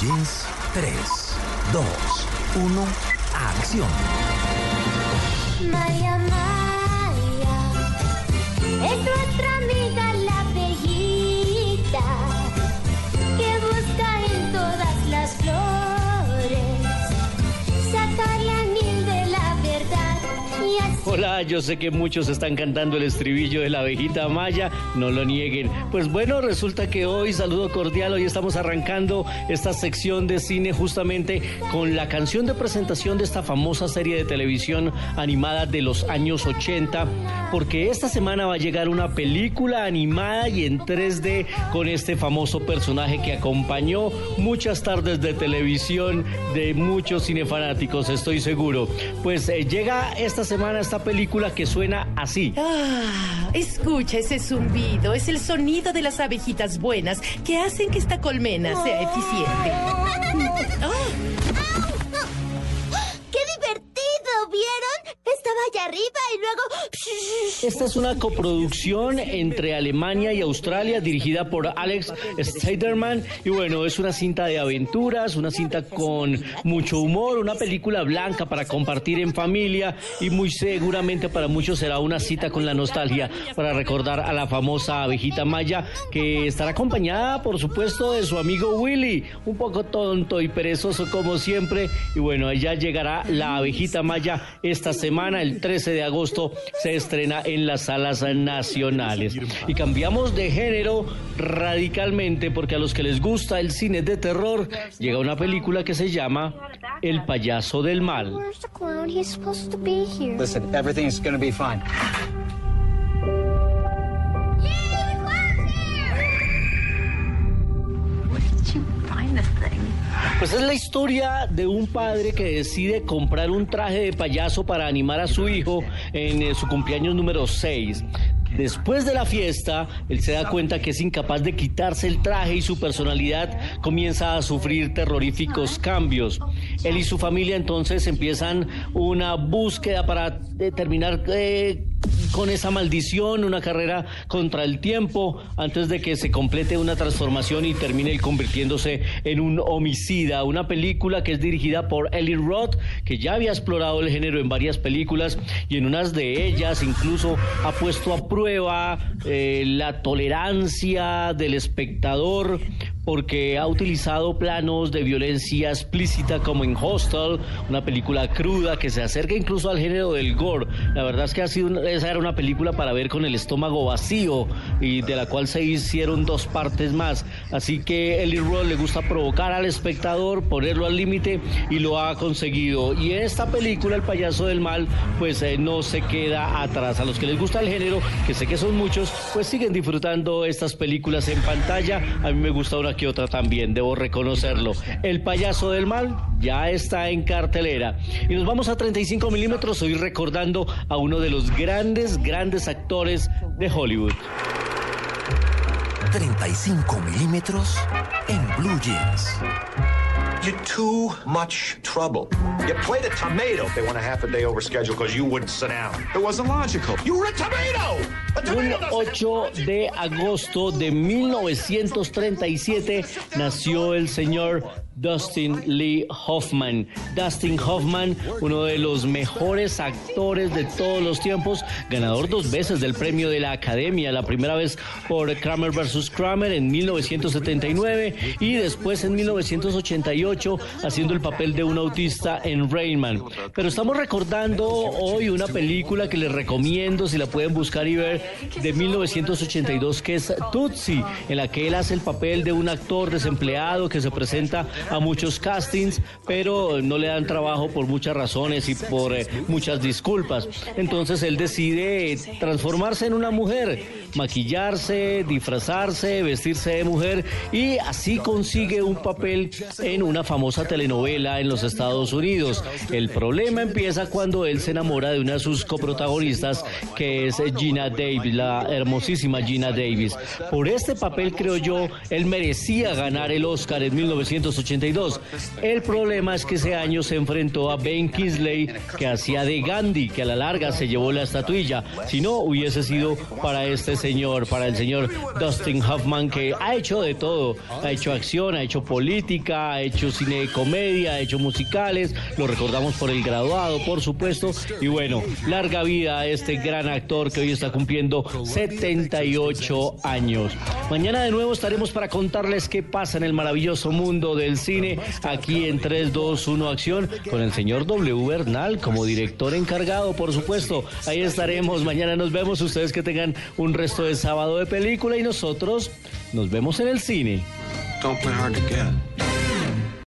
Jeans 3, 2, 1, acción. Maya, Hola, yo sé que muchos están cantando el estribillo de la abejita maya, no lo nieguen. Pues bueno, resulta que hoy, saludo cordial, hoy estamos arrancando esta sección de cine justamente con la canción de presentación de esta famosa serie de televisión animada de los años 80, porque esta semana va a llegar una película animada y en 3D con este famoso personaje que acompañó muchas tardes de televisión de muchos cinefanáticos, estoy seguro. Pues eh, llega esta semana esta película que suena así. Ah, escucha ese zumbido. Es el sonido de las abejitas buenas que hacen que esta colmena sea eficiente. Esta es una coproducción entre Alemania y Australia dirigida por Alex Steiderman y bueno, es una cinta de aventuras, una cinta con mucho humor, una película blanca para compartir en familia y muy seguramente para muchos será una cita con la nostalgia para recordar a la famosa abejita maya que estará acompañada por supuesto de su amigo Willy, un poco tonto y perezoso como siempre. Y bueno, ya llegará la abejita maya esta semana, el 13 de agosto se estrena en las salas nacionales. Y cambiamos de género radicalmente porque a los que les gusta el cine de terror llega una película que se llama El payaso del mal. Listen, everything's gonna be fine. Pues es la historia de un padre que decide comprar un traje de payaso para animar a su hijo en eh, su cumpleaños número 6. Después de la fiesta, él se da cuenta que es incapaz de quitarse el traje y su personalidad comienza a sufrir terroríficos cambios. Él y su familia entonces empiezan una búsqueda para eh, terminar eh, con esa maldición, una carrera contra el tiempo, antes de que se complete una transformación y termine convirtiéndose en un homicida. Una película que es dirigida por Eli Roth, que ya había explorado el género en varias películas y en unas de ellas incluso ha puesto a prueba eh, la tolerancia del espectador porque ha utilizado planos de violencia explícita como en Hostel, una película cruda que se acerca incluso al género del gore. La verdad es que ha sido esa era una película para ver con el estómago vacío y de la cual se hicieron dos partes más. Así que Eli Roth le gusta provocar al espectador, ponerlo al límite y lo ha conseguido. Y esta película El payaso del mal pues eh, no se queda atrás. A los que les gusta el género, que sé que son muchos, pues siguen disfrutando estas películas en pantalla. A mí me gusta una que otra también, debo reconocerlo. El payaso del mal ya está en cartelera. Y nos vamos a 35 milímetros, hoy recordando a uno de los grandes, grandes actores de Hollywood. 35 milímetros en Blue Jeans. You're too much trouble. You played a tomato. They went a half a day over schedule because you wouldn't sit down. It wasn't logical. You were a tomato. A Un tomato doesn't 8 de agosto de 1937 nació el señor Dustin Lee Hoffman. Dustin Hoffman, uno de los mejores actores de todos los tiempos, ganador dos veces del premio de la Academia, la primera vez por Kramer vs. Kramer en 1979 y después en 1988 haciendo el papel de un autista en Rainman. Pero estamos recordando hoy una película que les recomiendo si la pueden buscar y ver de 1982 que es Tootsie, en la que él hace el papel de un actor desempleado que se presenta a muchos castings, pero no le dan trabajo por muchas razones y por eh, muchas disculpas. Entonces él decide transformarse en una mujer, maquillarse, disfrazarse, vestirse de mujer y así consigue un papel en una famosa telenovela en los Estados Unidos. El problema empieza cuando él se enamora de una de sus coprotagonistas que es Gina Davis. La hermosísima Gina Davis. Por este papel, creo yo, él merecía ganar el Oscar en 1982. El problema es que ese año se enfrentó a Ben Kingsley, que hacía de Gandhi, que a la larga se llevó la estatuilla. Si no, hubiese sido para este señor, para el señor Dustin Hoffman, que ha hecho de todo. Ha hecho acción, ha hecho política, ha hecho cine de comedia, ha hecho musicales. Lo recordamos por El Graduado, por supuesto. Y bueno, larga vida a este gran actor que hoy está cumpliendo 78 años. Mañana de nuevo estaremos para contarles qué pasa en el maravilloso mundo del cine aquí en 3, 2, 1 Acción con el señor W. Bernal como director encargado, por supuesto. Ahí estaremos. Mañana nos vemos. Ustedes que tengan un resto de sábado de película y nosotros nos vemos en el cine.